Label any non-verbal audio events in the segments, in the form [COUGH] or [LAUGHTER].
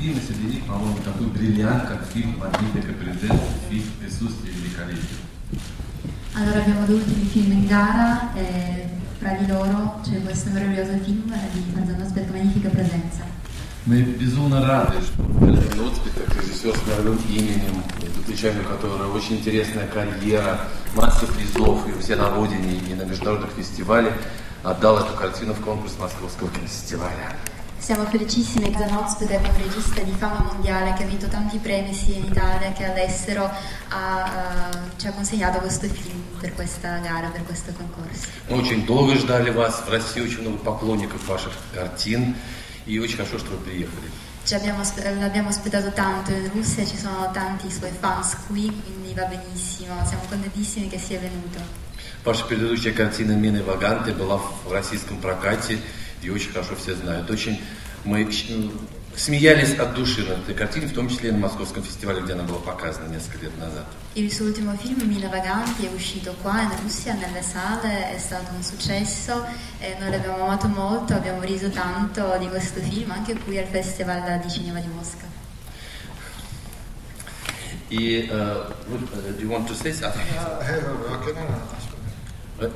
фильмы, среди них, по-моему, такой бриллиант, как фильм «Magnifica Presence», фильм «Присутствие великолепия». Allora abbiamo due ultimi film in gara e fra di loro c'è questo meraviglioso film di Manzano Aspetta Magnifica Presenza. Мы безумно рады, что Эльфин Отспит, как режиссер с мировым именем, тут человек, у которого очень интересная карьера, масса призов и все на родине, и на международных фестивалях, отдал эту картину в конкурс Московского кинофестиваля. Siamo felicissimi che Zanozpede è un regista di fama mondiale che ha vinto tanti premi sia in Italia che all'estero, ha, uh, ci ha consegnato questo film per questa gara, per questo concorso. Мы очень долго ждали вас, в России очень много поклонников ваших картин, и очень хорошо, что вы приехали. Ci abbiamo, l'abbiamo aspettato tanto in Russia, ci sono tanti suoi fans qui, quindi va benissimo, siamo contentissimi che sia venuto. Ваша предыдущая картина «Мины Ваганты» была в российском прокате, ее очень хорошо все знают. Очень мы смеялись от души над этой картиной, в том числе и на Московском фестивале, где она была показана несколько лет назад. Il suo ultimo film, Mille Vaganti, è uscito qua in Russia, nelle sale, è stato un successo e noi l'abbiamo amato molto, abbiamo riso tanto di questo film anche qui al Festival di Cinema di Mosca. И, uh, do you want to say something? Eh,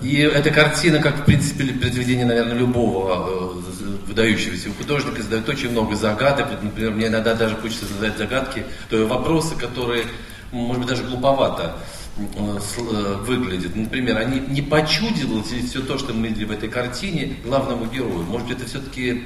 И эта картина, как в принципе произведение, наверное, любого э, выдающегося художника, задает очень много загадок. Например, мне иногда даже хочется задать загадки, то есть вопросы, которые, может быть, даже глуповато э, э, выглядят. Например, они не почудилось ли все то, что мы видели в этой картине, главному герою? Может быть, это все-таки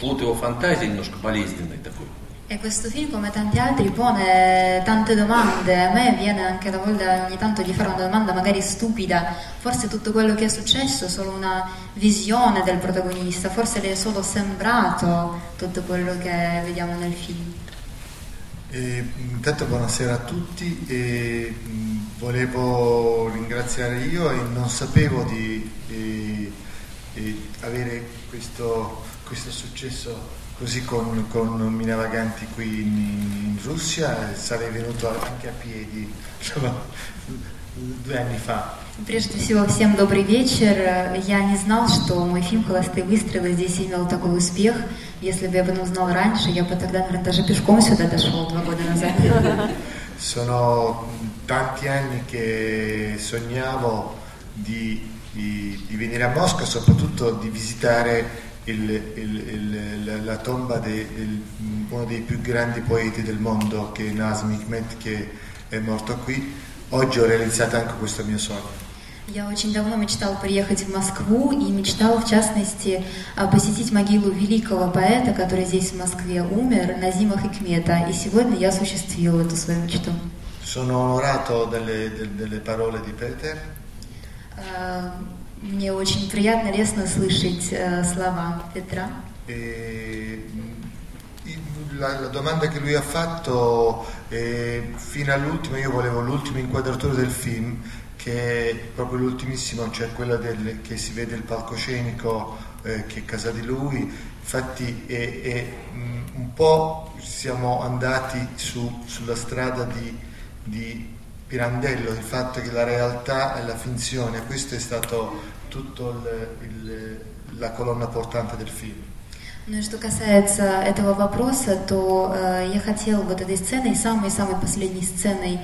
плод его фантазии немножко болезненной такой? E questo film, come tanti altri, pone tante domande. A me viene anche la voglia ogni tanto di fare una domanda magari stupida. Forse tutto quello che è successo è solo una visione del protagonista, forse le è solo sembrato tutto quello che vediamo nel film. E, intanto buonasera a tutti e volevo ringraziare io e non sapevo di e, e avere questo, questo successo così con, con Mina Vaganti qui in, in Russia sarei venuto anche a piedi insomma, due anni fa. Прежде всего, всем добрый вечер. Я не знал, что мой фильм «Холостые выстрелы» здесь имел такой успех. Если бы я об этом узнал раньше, я бы тогда, наверное, даже пешком сюда дошел два года назад. Sono tanti anni che sognavo di, di, di venire a Mosca, soprattutto di visitare il, il, la tomba di uno dei più grandi poeti del mondo che è Nazım Hikmet che è morto qui. Oggi ho realizzato anche questo mio sogno. Я очень давно мечтал приехать в Москву и мечтал, в частности, посетить могилу великого поэта, который здесь в Москве умер, Назима Хикмета. И сегодня я осуществил эту свою мечту. Sono onorato delle, delle parole di Peter. Мне очень приятно, лестно слышать э, слова Петра. E, la, la, domanda che lui ha fatto eh, fino all'ultimo, io volevo l'ultimo inquadratura del film, che è proprio l'ultimissimo, cioè quello del, che si vede il palcoscenico eh, che è casa di lui. Infatti è, è, un po' siamo andati su, sulla strada di, di Pirandello, il fatto che la realtà è la finzione, questo è stato tutto il, il, la colonna portante del film. Ну и что касается этого вопроса, то э, я хотела вот этой сценой, самой-самой последней сценой,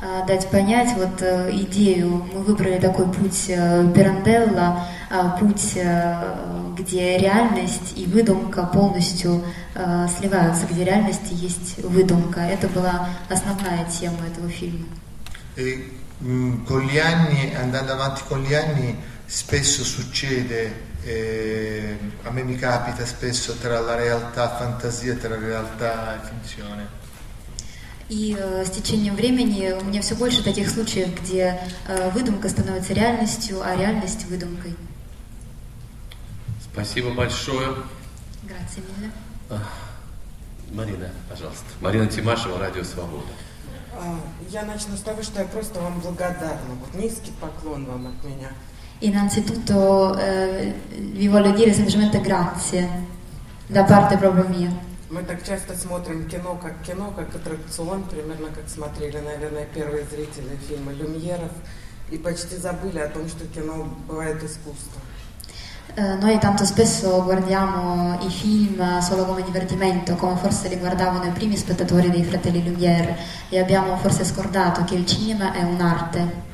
э, дать понять вот э, идею. Мы выбрали такой путь э, Пиранделла, э, путь, э, где реальность и выдумка полностью э, сливаются, где реальность есть выдумка. Это была основная тема этого фильма. E, mh, con gli anni, andando avanti con gli anni, spesso succede, eh, a me mi capita spesso tra la realtà fantasia, tra realtà e finzione. И э, с течением времени у меня все больше таких случаев, где э, выдумка становится реальностью, а реальность выдумкой. Спасибо большое. Грация. Марина, пожалуйста. Марина Тимашева, Радио Свобода. Я начну с того, что я просто вам благодарна. Вот низкий поклон вам от меня. Innanzitutto eh, vi voglio dire semplicemente grazie da parte proprio mia. Мы так часто смотрим кино как кино, как аттракцион, примерно как смотрели, наверное, первые зрители фильма «Люмьеров», и почти забыли о том, что кино бывает искусство. Eh, Noi tanto spesso guardiamo i film solo come divertimento, come forse li guardavano i primi spettatori dei fratelli Lumière e abbiamo forse scordato che il cinema è un'arte.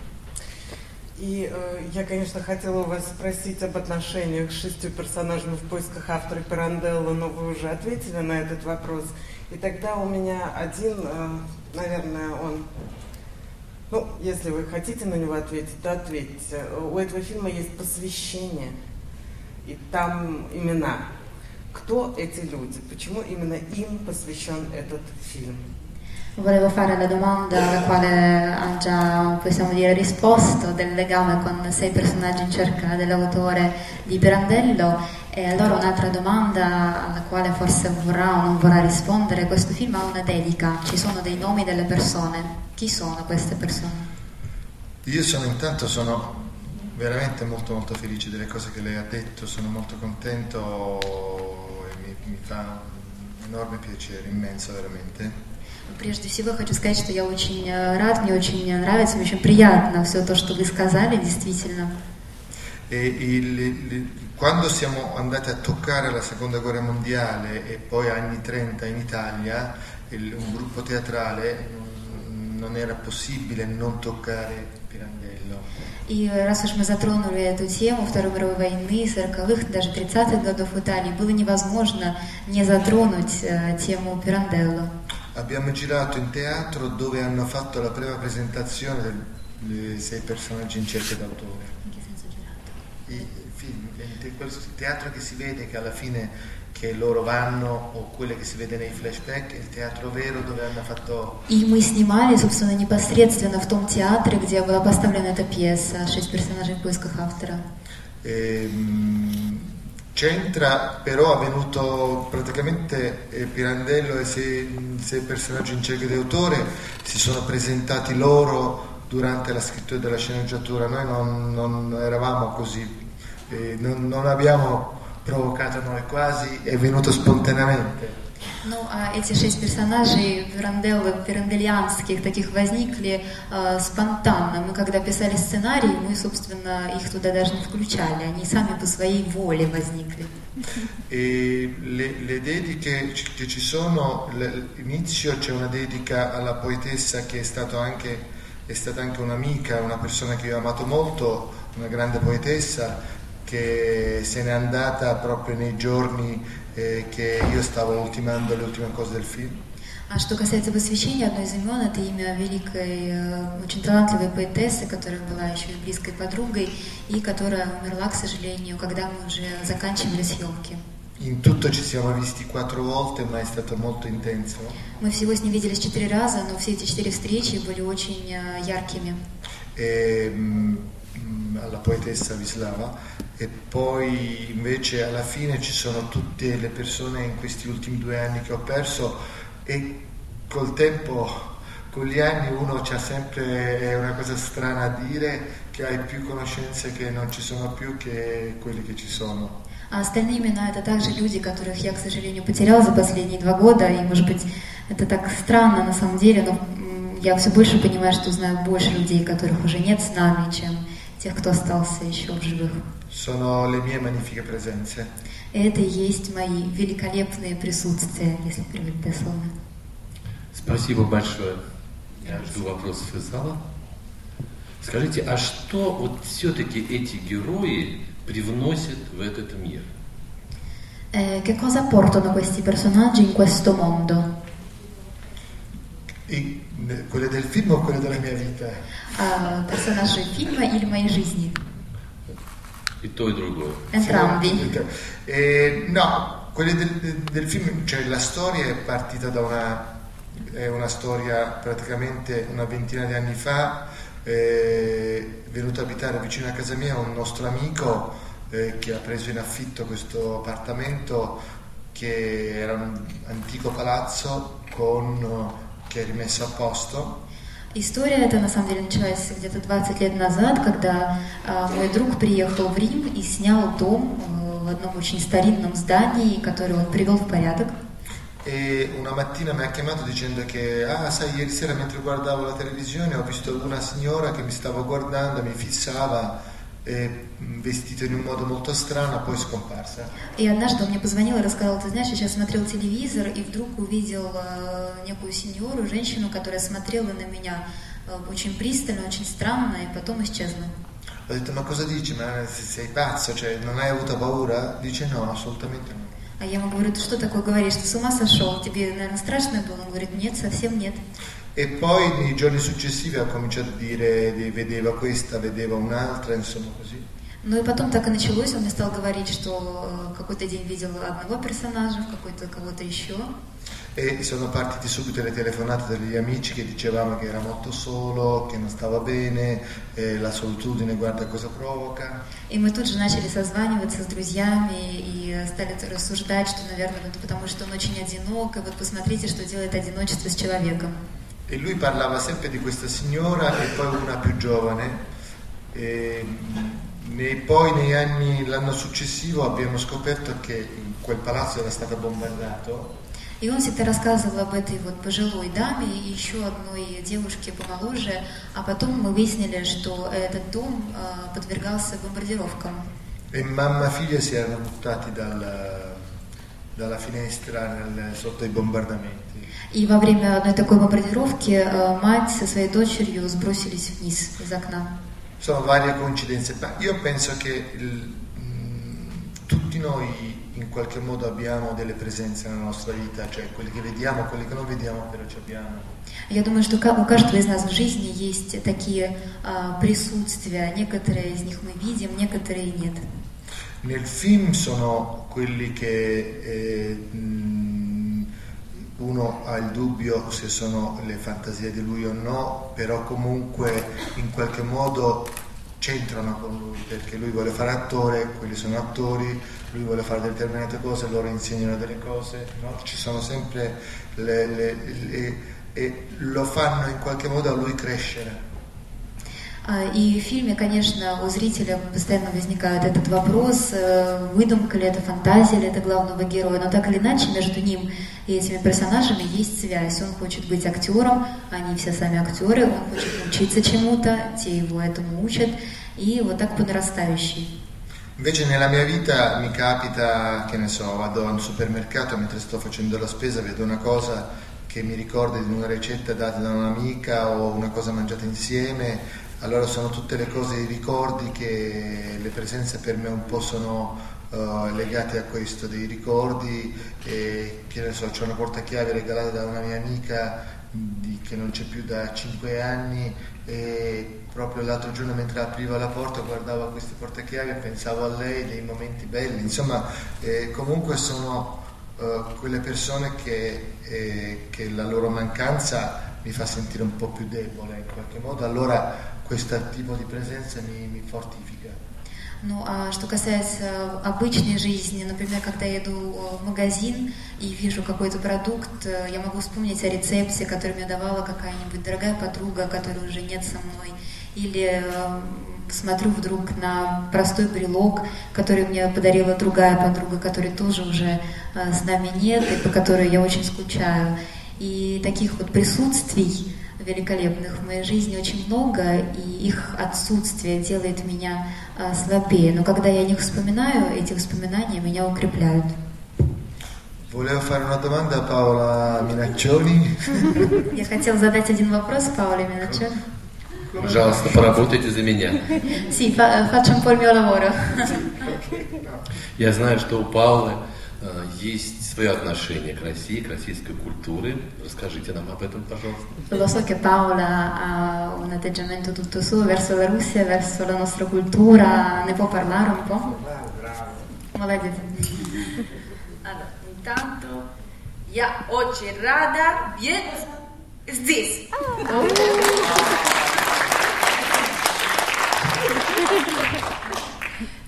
И э, я, конечно, хотела вас спросить об отношениях с шестью персонажами в поисках автора Пиранделла, но вы уже ответили на этот вопрос. И тогда у меня один, э, наверное, он... Ну, если вы хотите на него ответить, то ответьте. У этого фильма есть посвящение, и там имена. Кто эти люди? Почему именно им посвящен этот фильм? Volevo fare la domanda alla quale ha già, possiamo dire, risposto del legame con sei personaggi in cerca dell'autore di Pirandello e allora un'altra domanda alla quale forse vorrà o non vorrà rispondere, questo film ha una dedica, ci sono dei nomi delle persone, chi sono queste persone? Io sono intanto sono veramente molto molto felice delle cose che lei ha detto, sono molto contento e mi, mi fa un enorme piacere, immenso veramente. Прежде всего хочу сказать, что я очень э, рад, мне очень нравится, мне очень приятно все то, что вы сказали, действительно. E il- il- quando siamo andati a toccare la seconda guerra mondiale e poi anni 30 in Italia, il- un gruppo teatrale mm, non era possibile non toccare Pirandello. И раз уж мы затронули эту тему Второй мировой войны, 40-х, даже 30-х годов в Италии, было невозможно не затронуть э, тему Пиранделло. Abbiamo girato in teatro dove hanno fatto la prima presentazione del- dei sei personaggi in cerca d'autore. I film, il quel teatro che si vede che alla fine che loro vanno o quelle che si vede nei flashback, il teatro vero dove hanno fatto И мы снимали, собственно, непосредственно в том театре, где была поставлена эта пьеса «Шесть персонажей в поисках автора». Ehm, C'entra, però è venuto praticamente eh, Pirandello e sei, sei personaggi in cerca di autore si sono presentati loro durante la scrittura della sceneggiatura, noi non, non eravamo così, eh, non, non abbiamo provocato noi quasi, è venuto spontaneamente. Ну, а эти шесть персонажей Пиранделло, пирандельянских, таких возникли э, спонтанно. Мы когда писали сценарий, мы, собственно, их туда даже не включали. Они сами по своей воле возникли. E le, le dediche ci- che ci sono, l- all'inizio c'è una dedica alla poetessa che è, stato anche, è stata anche un'amica, una persona che io ho amato molto, una grande poetessa che se n'è andata proprio nei giorni eh, che io stavo ultimando le ultime cose del film. А что касается посвящения, одно из имен это имя великой, очень талантливой поэтессы, которая была еще и близкой подругой и которая умерла, к сожалению, когда мы уже заканчивали съемки. In tutto ci siamo visti quattro volte, ma è stato molto intenso. Мы всего с ней виделись четыре раза, но все эти четыре встречи были очень э, яркими. e, alla poetessa Vislava e poi invece alla fine ci sono tutte le persone in questi ultimi due anni che ho perso e col tempo, con gli anni uno c'ha sempre è una cosa strana a dire che hai più conoscenze che non ci sono più che quelle che ci sono. А остальные имена это также люди, которых я, к сожалению, потеряла за последние два года. И, может быть, это так странно на самом деле, но м, я все больше понимаю, что знаю больше людей, которых уже нет с нами, чем тех, кто остался еще в живых. Sono le mie magnifiche presenze. И это и есть мои великолепные присутствия, если переводить дословно. Спасибо большое. Я жду вопросов из зала. Скажите, а что вот все-таки эти герои привносят в этот мир? Eh, che cosa portano questi personaggi in questo mondo? E, eh, quelle del film o quelle della mia vita? А, персонажи фильма или моей жизни? И то, и другое. Entrambi. Eh, no, quelle del, del film, cioè la storia è partita da una, è una storia praticamente una ventina di anni fa, eh, è venuto a abitare vicino a casa mia un nostro amico eh, che ha preso in affitto questo appartamento che era un antico palazzo con, che è rimesso a posto История эта на самом деле началась где-то 20 лет назад, когда а, мой друг приехал в Рим и снял дом э, в одном очень старинном здании, который он привел в порядок. E una mattina mi ha chiamato dicendo che, ah, sai, ieri sera mentre guardavo la televisione ho visto una signora che mi stava guardando, mi fissava eh, vestito in un modo molto strano, poi scomparsa. И однажды он мне позвонил и рассказал, ты знаешь, я сейчас смотрел телевизор и вдруг увидел э, некую сеньору, женщину, которая смотрела на меня э, очень пристально, очень странно, и потом исчезла. Ho detto, ma cosa dici? Ma sei pazzo? Cioè, non hai avuto paura? Dice no, assolutamente no. А я ему говорю, ты что такое говоришь, ты с ума сошел? Тебе, наверное, страшно было? Он говорит, нет, совсем нет. E poi nei giorni successivi ha cominciato a dire, di- vedeva questa, vedeva un'altra, insomma così. Ну и потом так и началось, он мне стал говорить, что э, какой-то день видел одного персонажа, в какой-то кого-то еще. E sono partite subito le telefonate degli amici che dicevamo che era molto solo, che non stava bene, eh, la solitudine guarda cosa provoca. И мы тут же начали созваниваться с друзьями и стали рассуждать, что, наверное, вот потому что он очень одинок, и вот посмотрите, что делает одиночество с человеком. E lui parlava sempre di questa signora e poi una più giovane. E, mh, nei- poi negli anni, l'anno successivo abbiamo scoperto che quel palazzo era stato bombardato И он всегда рассказывал об этой вот пожилой даме и еще одной девушке помоложе, а потом мы выяснили, что этот дом э, подвергался бомбардировкам. e mamma e figlia si erano buttati dal- dalla finestra nel- sotto i bombardamenti. И во время одной такой бомбардировки э, мать со своей дочерью сбросились вниз из окна. Sono varie coincidenze, ma io penso che il- tutti noi in qualche modo abbiamo delle presenze nella nostra vita, cioè quelli che vediamo, quelli che non vediamo, però ci abbiamo. Я думаю, что у каждого из нас в жизни есть такие а, присутствия. Некоторые из них мы видим, некоторые нет. Nel film sono quelli che eh, uno ha il dubbio se sono le fantasie di lui o no, però comunque in qualche modo c'entrano con lui perché lui vuole fare attore, quelli sono attori, lui vuole fare determinate cose, loro insegnano delle cose, no? ci sono sempre le, le- le- e lo fanno in qualche modo a lui crescere. А, И в фильме, конечно, у зрителя постоянно возникает этот вопрос, э, выдумка ли это, фантазия ли это главного героя, но так или иначе между ним и этими персонажами есть связь. Он хочет быть актером, они все сами актеры, он хочет научиться чему-то, те его этому учат, и вот так по нарастающей. Invece nella mia vita mi capita, che ne so, vado al supermercato mentre sto facendo la spesa, vedo una cosa che mi ricorda di una ricetta data da un'amica o una cosa mangiata insieme, allora sono tutte le cose, i ricordi che le presenze per me un po' sono eh, legate a questo, dei ricordi, e, che ne so, c'è una portachiave regalata da una mia amica di- che non c'è più da 5 anni e proprio l'altro giorno mentre apriva la porta guardavo a queste portachiavi e pensavo a lei, dei momenti belli, insomma eh, comunque sono eh, quelle persone che, eh, che la loro mancanza mi fa sentire un po' più debole in qualche modo, allora questo tipo di presenza mi, mi fortifica. Ну, а что касается обычной жизни, например, когда я иду э, в магазин и вижу какой-то продукт, э, я могу вспомнить о рецепте, который мне давала какая-нибудь дорогая подруга, которой уже нет со мной. Или э, смотрю вдруг на простой брелок, который мне подарила другая подруга, которой тоже уже э, с нами нет, и по которой я очень скучаю. И таких вот присутствий великолепных в моей жизни очень много, и их отсутствие делает меня а, слабее. Но когда я о них вспоминаю, эти воспоминания меня укрепляют. Volevo fare una domanda a Paola Minaccioni. [LAUGHS] Я хотела задать один вопрос Паоле Миначо. Пожалуйста, поработайте за меня. [LAUGHS] Sì, fa- faccio un po' il mio lavoro. Я знаю, что у Паулы э, есть свое отношение к России, к российской культуре. Расскажите нам об этом, пожалуйста. Lo so che Paola ha un atteggiamento tutto suo verso la Russia, verso la nostra cultura. Ne può parlare un po'? Молодец. Ада, [LAUGHS] Intanto, я очень рада быть здесь.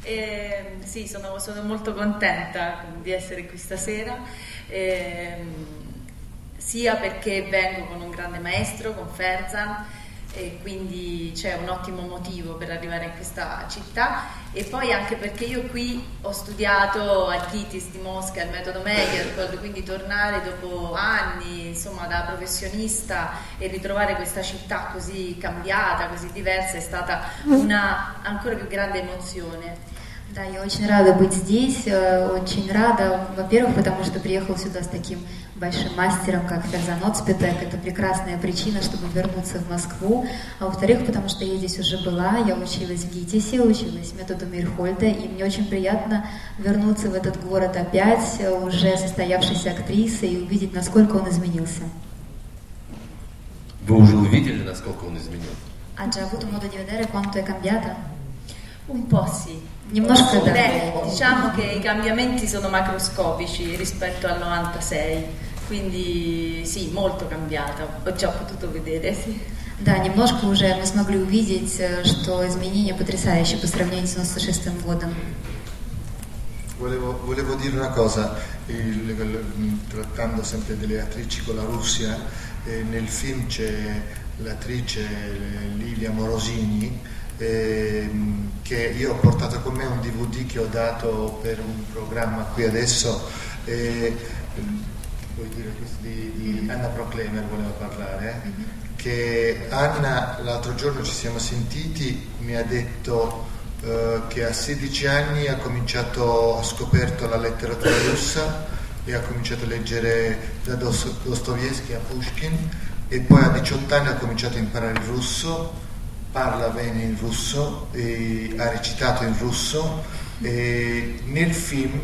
Eh, sì, sono, sono molto contenta di essere qui stasera, ehm, sia perché vengo con un grande maestro, con Ferzan, e quindi c'è un ottimo motivo per arrivare in questa città e poi anche perché io qui ho studiato al KITIS di Mosca, il metodo Megerkold, quindi tornare dopo anni insomma da professionista e ritrovare questa città così cambiata, così diversa è stata una ancora più grande emozione. Да, я очень рада быть здесь, э, очень рада, во-первых, потому что приехал сюда с таким большим мастером, как Ферзан Оцпитек. Это прекрасная причина, чтобы вернуться в Москву. А во-вторых, потому что я здесь уже была, я училась в ГИТИСе, училась методу Мирхольда, и мне очень приятно вернуться в этот город опять, э, уже состоявшейся актрисой, и увидеть, насколько он изменился. Вы уже увидели, насколько он изменил? Ha già avuto modo di vedere quanto è cambiata? Un po' sì. Немножко да. Beh, diciamo che i cambiamenti sono macroscopici rispetto al 96, quindi sì, molto cambiata, ho già potuto vedere, sì. Да, немножко уже мы смогли увидеть, э, что изменения потрясающие по сравнению с 96 годом. Volevo, volevo dire una cosa, il- il- trattando sempre delle attrici con la Russia, eh, nel film c'è l'attrice eh, Lilia Morosini ehm, che io ho portato con me un DVD che ho dato per un programma qui adesso, eh, dire questo di, di Anna Proclemer voleva parlare, eh? che Anna l'altro giorno ci siamo sentiti, mi ha detto eh, che a 16 anni ha cominciato, ha scoperto la letteratura russa e ha cominciato a leggere da Dos- Dostoevsky a Pushkin e poi a 18 anni ha cominciato a imparare il russo, parla bene il russo, e ha recitato in russo e nel film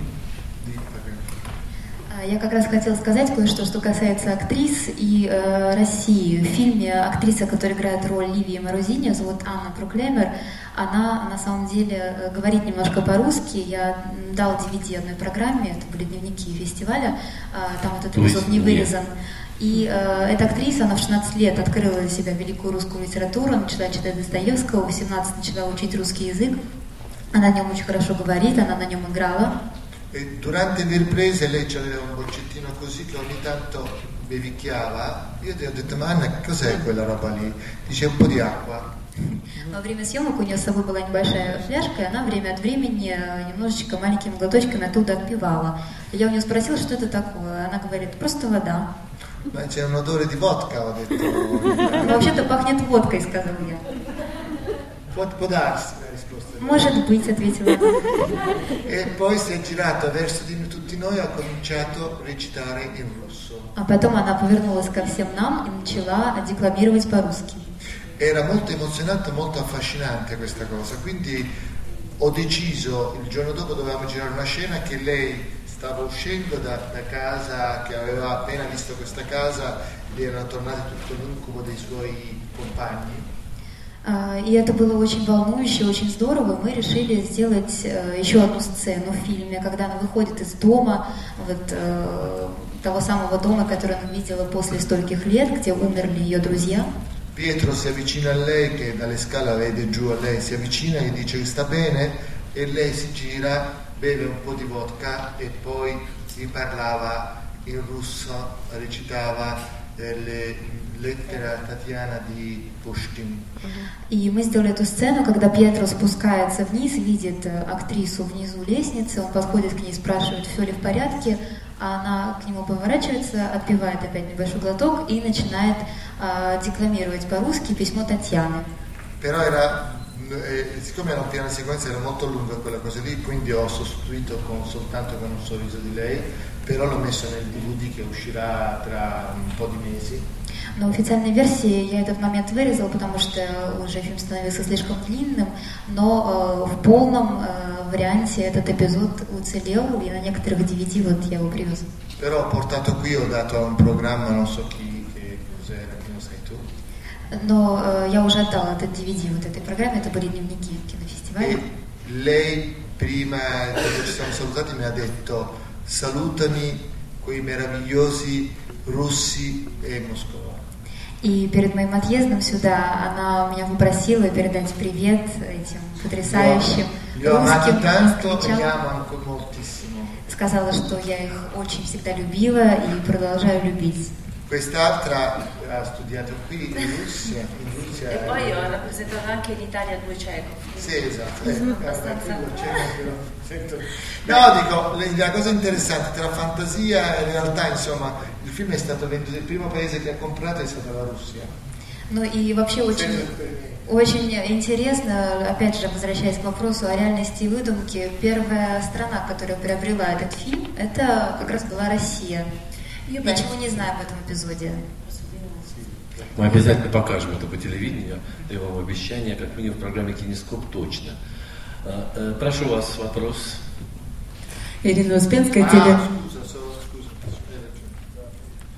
А, Я как раз хотела сказать кое-что, что касается актрис и э, России. В фильме актриса, которая играет роль Ливии Марузини, зовут Анна Проклемер, она на самом деле э, говорит немножко по-русски. Я дал DVD одной программе, это были дневники фестиваля, а, там этот эпизод не нет. И э, эта актриса, она в 16 лет открыла для себя великую русскую литературу, начала читать Достоевского, в 18 начала учить русский язык. Она на нем очень хорошо говорит, она на нем играла. E durante le riprese lei aveva un boccettino così che ogni tanto bevicchiava. Io ti ho detto, ma Anna, cos'è quella roba lì? Dice un po' di acqua. Во время съемок у нее с собой была небольшая фляжка, и она время от времени э, немножечко маленькими глоточками оттуда отпивала. Я у нее спросила, что это такое. Она говорит, просто вода. Ma c'è un odore di vodka, ho detto. [LAUGHS] «Ну, вообще-то пахнет водкой, сказал я. Può, può darsi, la risposta. Может быть, ответила она. E poi si è girato verso di tutti noi e ha cominciato a recitare in russo. А потом она повернулась ко всем нам и начала декламировать по-русски. Era molto emozionante, molto affascinante questa cosa, quindi ho deciso, il giorno dopo dovevamo girare una scena che lei stava uscendo da, da casa, che aveva appena visto questa casa, lì erano tornati tutto l'incubo dei suoi compagni. А, И это было очень волнующе, очень здорово. Мы решили сделать э, еще одну сцену в фильме, когда она выходит из дома, вот э, того самого дома, который она видела после стольких лет, где умерли ее друзья. Pietro si avvicina a lei, che dalle scale vede giù a lei, si avvicina e gli dice sta bene e lei si gira, beve un po' di vodka e poi gli parlava in russo, recitava eh, le lettere a Tatiana di Pushkin. И мы сделали эту сцену, когда Пьетро спускается вниз, видит э, актрису внизу лестницы, он подходит к ней, спрашивает, все ли в порядке, а она к нему поворачивается, отпивает опять небольшой глоток и начинает а, декламировать по-русски письмо Татьяны. Però era, eh, siccome era un piano di sequenza era molto lunga quella cosa lì, quindi ho sostituito con, soltanto con un sorriso di lei, però l'ho messo nel DVD che uscirà tra un po' di mesi. Но в официальной версии я этот момент вырезал, потому что уже фильм становился слишком длинным, но э, в полном э, варианте этот эпизод уцелел, и на некоторых DVD вот я его привез. Però ho portato qui, ho dato a un programma, non so chi, Но э, я уже отдала этот DVD вот этой программе, это были дневники кинофестиваля. E lei prima, quando ci siamo salutati, mi ha detto salutami quei meravigliosi russi e Moscova. И перед моим отъездом сюда она меня попросила передать привет этим потрясающим русским москвичам. Сказала, что я их очень всегда любила и продолжаю любить. Quest'altra ha studiato qui in Russia. In Russia E poi ho rappresentato anche l'Italia a due cieco. Sì, esatto. Eh, Abbastanza. eh, sento- No, dico, la cosa interessante tra fantasia e realtà, insomma, il film è stato venduto, il primo paese che ha comprato è stata la Russia. Ну и вообще очень, очень интересно, опять же, возвращаясь к вопросу о реальности и выдумке, первая страна, которая приобрела этот фильм, это как раз была Россия. Ничего не знаю об этом эпизоде. Мы обязательно покажем это по телевидению, даю вам обещание, как минимум в программе «Кинескоп» точно. Э, э, Прошу вас вопрос. Ирина Успенская, теле...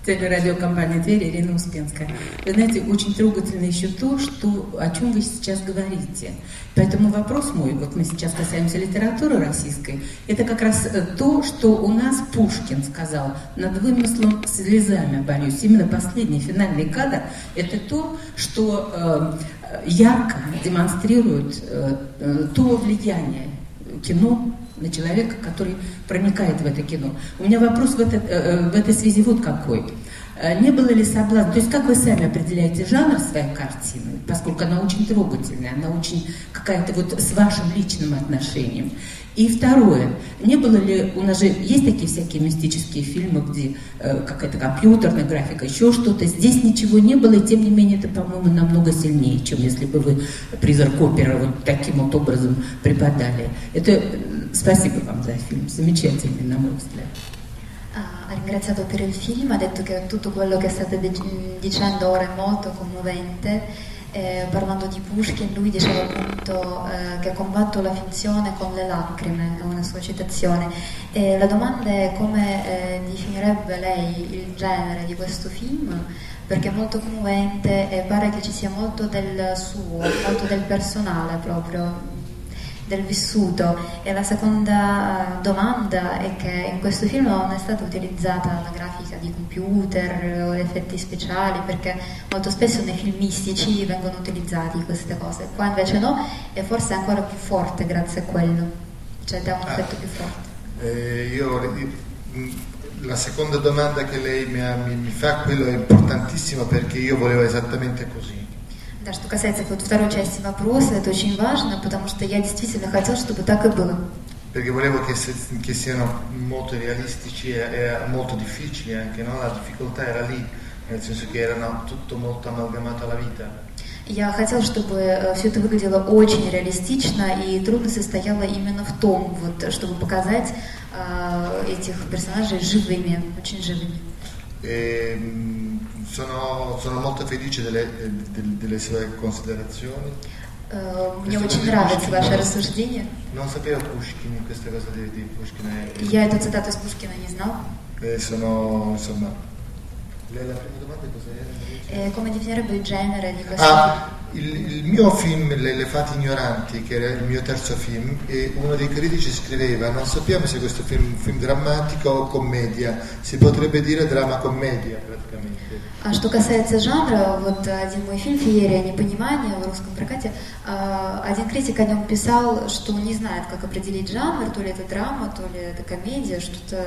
телерадиокомпания «Тверь», Ирина Успенская. Вы знаете, очень трогательно еще то, что, о чем вы сейчас говорите. Поэтому вопрос мой, вот мы сейчас касаемся литературы российской, это как раз э, то, что у нас Пушкин сказал над вымыслом слезами борюсь. Именно последний финальный кадр – это то, что э, ярко демонстрирует э, э, то влияние кино на человека, который проникает в это кино. У меня вопрос в, это, э, в этой связи вот какой. Э, Не было ли соблазн, то есть как вы сами определяете жанр своей картины, поскольку она очень трогательная, она очень какая-то вот с вашим личным отношением. И второе, не было ли, у нас же есть такие всякие мистические фильмы, где э, какая-то компьютерная графика, еще что-то, здесь ничего не было, и тем не менее это, по-моему, намного сильнее, чем если бы вы призрак опера вот таким вот образом преподали. Это э, спасибо вам за фильм, замечательный, на мой взгляд. Ha ha ringraziato per il film, ha detto che tutto quello che state dic- dicendo ora è molto commovente. Eh, parlando di Pushkin, lui diceva appunto eh, che combatto la finzione con le lacrime, è una sua citazione. E la domanda è come eh, definirebbe lei il genere di questo film, perché è molto commovente e pare che ci sia molto del suo, molto del personale proprio, del vissuto e la seconda eh, domanda è che in questo film non è stata utilizzata la grafica di computer o effetti speciali perché molto spesso nei film mistici vengono utilizzati queste cose, qua invece no e forse è ancora più forte grazie a quello, cioè dà un effetto più forte. Eh, io, mh, la seconda domanda che lei mi- mi fa, quello è importantissimo perché io volevo esattamente così. Да, что касается вот второй части вопроса, это очень важно, потому что я действительно хотел, чтобы так и было. Perché volevo che, se- che siano molto realistici e, e molto difficili anche, no? La difficoltà era lì, nel senso che erano tutto molto amalgamato alla vita. Я хотела, чтобы все это выглядело очень реалистично, и трудность состояла именно в том, вот, чтобы показать э, этих персонажей живыми, очень живыми. E, sono, sono molto felice delle, de- delle sue considerazioni. Э, Мне Questo очень così нравится Pushkin, ваше no? рассуждение. Non sapevo Pushkin, questa cosa di, di Pushkin. è- Я эту цитату из Пушкина не знал. eh, sono, insomma... Lei la prima domanda cos'era? Eh, come definirebbe il genere di questo Ah, il, il mio film Le elefati ignoranti, che era il mio terzo film, e uno dei critici scriveva: Non sappiamo se questo film è un film drammatico o commedia, si potrebbe dire dramma-commedia praticamente. А что касается жанра, вот один мой фильм «Феерия непонимания» в русском прокате, а, один критик о нем писал, что не знает, как определить жанр, то ли это драма, то ли это комедия, что-то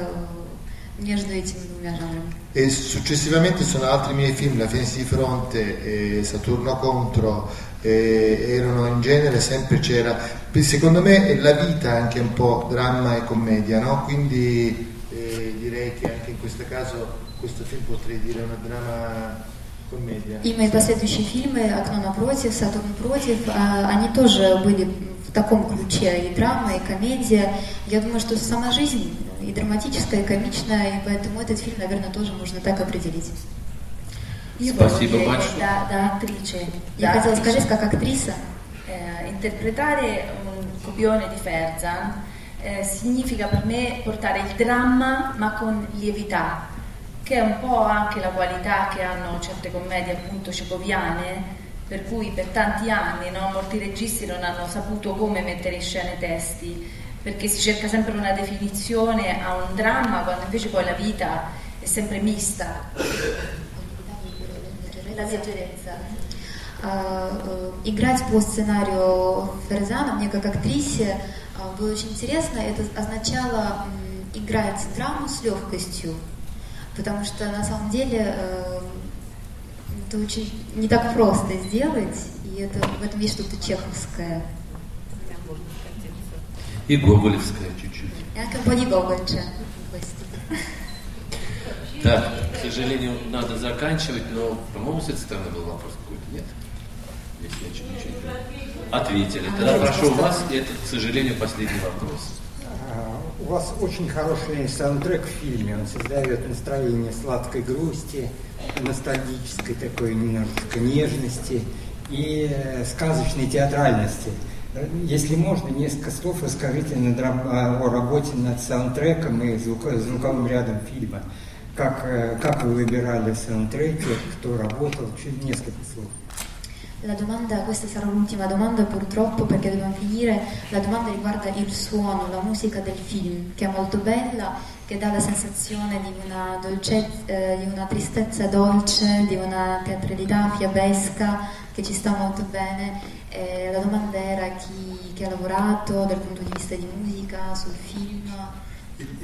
между этими двумя жанрами. E successivamente sono altri miei film, La Finestra di fronte e Saturno contro, e erano in genere sempre c'era. Secondo me è la vita anche un po' dramma e commedia, no? Quindi eh, direi che anche in questo caso questo film potrei dire una drama commedia. И мои последующие фильмы «Окно напротив», «Сатурн против», а, они тоже были в таком ключе, и драма, и комедия. Я думаю, что сама жизнь и драматическая, и комичная, и поэтому этот фильм, наверное, тоже можно так определить. io Спасибо volevo dire большое. da, da attrice, Я da хотела attrice, сказать, как актриса, eh, interpretare un copione di Ferzan eh, significa per me portare il dramma ma con lievità, che è un po' anche la qualità che hanno certe commedie appunto cecoviane, per cui per tanti anni no, molti registi non hanno saputo come mettere in scena i testi, perché si cerca sempre una definizione a un dramma quando invece poi la vita è sempre mista. La leggerezza. А, э, играть по сценарию Ферзана мне как актрисе а, было очень интересно. Это означало играть драму с легкостью. Потому что на самом деле э, это очень не так просто сделать, и это, в этом есть что-то чеховское. И гоголевская чуть-чуть. Di Gogol c'è in questo. Так, к сожалению, надо заканчивать, но, по-моему, с этой стороны был вопрос какой-то, нет? Если я чуть ничего не. Ответили. Тогда прошу вас, и это, к сожалению, последний вопрос. А, У вас очень хороший саундтрек в фильме. Он создает настроение сладкой грусти, ностальгической такой немножко нежности и сказочной театральности. Э, Если можно, несколько слов расскажите над раб- а, о работе над саундтреком и звуко- звуковым рядом фильма. Как, э, как вы выбирали саундтреки, кто работал, чуть несколько слов. La domanda, questa sarà l'ultima domanda purtroppo perché dobbiamo finire. La domanda riguarda il suono, la musica del film, che è molto bella, che dà la sensazione di una, dolce- eh, di una tristezza dolce, di una teatralità fiabesca che ci sta molto bene. e la domanda era chi, chi ha lavorato dal punto di vista di musica sul film,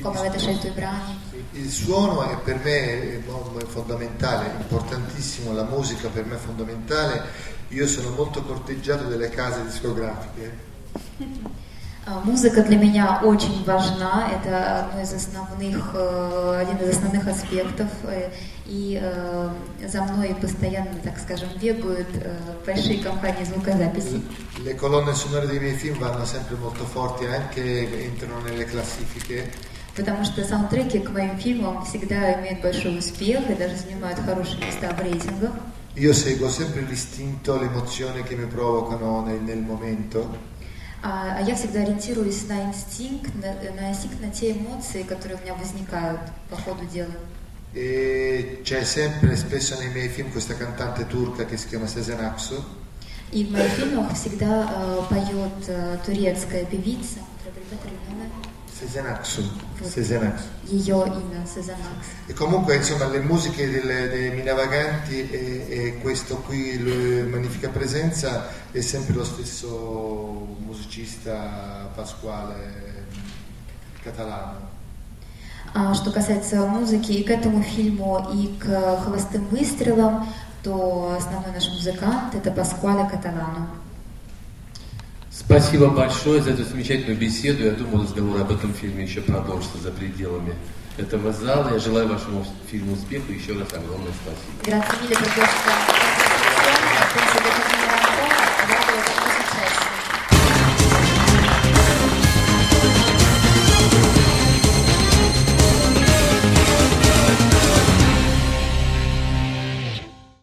come avete scelto i brani. Il suono è per me mo- è fondamentale, importantissimo, la musica per me è fondamentale. Io sono molto corteggiato delle case discografiche. [LAUGHS] А, Музыка для меня очень важна, это одно из основных, э, один из основных аспектов, э, и э, за мной постоянно, так скажем, бегают большие компании звукозаписи, Le colonne sonore dei miei film vanno sempre molto forti, anche entrano nelle classifiche. потому что саундтреки к моим фильмам всегда имеют большой успех и даже занимают хорошие места в рейтингах. Io seguo sempre l'istinto, l'emozione che mi provocano nel, nel momento. А, а я всегда ориентируюсь на инстинкт, на, на инстинкт, на те эмоции, которые у меня возникают по ходу дела. E c'è sempre, spesso nei miei film, questa cantante turca che si chiama Sezen Aksu. И в моих фильмах всегда э, поет э, турецкая певица, Sezen Aksu. Sezen Aksu. ее имя Сезанакс. E comunque insomma le musiche delle- dei Minavaganti e, e questo qui, il Magnifica Presenza, è sempre lo stesso musicista Pasquale catalano. А что касается музыки, и к этому фильму, и к «Холостым выстрелам», то основной наш музыкант – это Паскуале Каталано. Спасибо большое за эту замечательную беседу. Я думаю, разговор об этом фильме еще продолжится за пределами этого зала. Я желаю вашему фильму успеха. Еще раз огромное спасибо.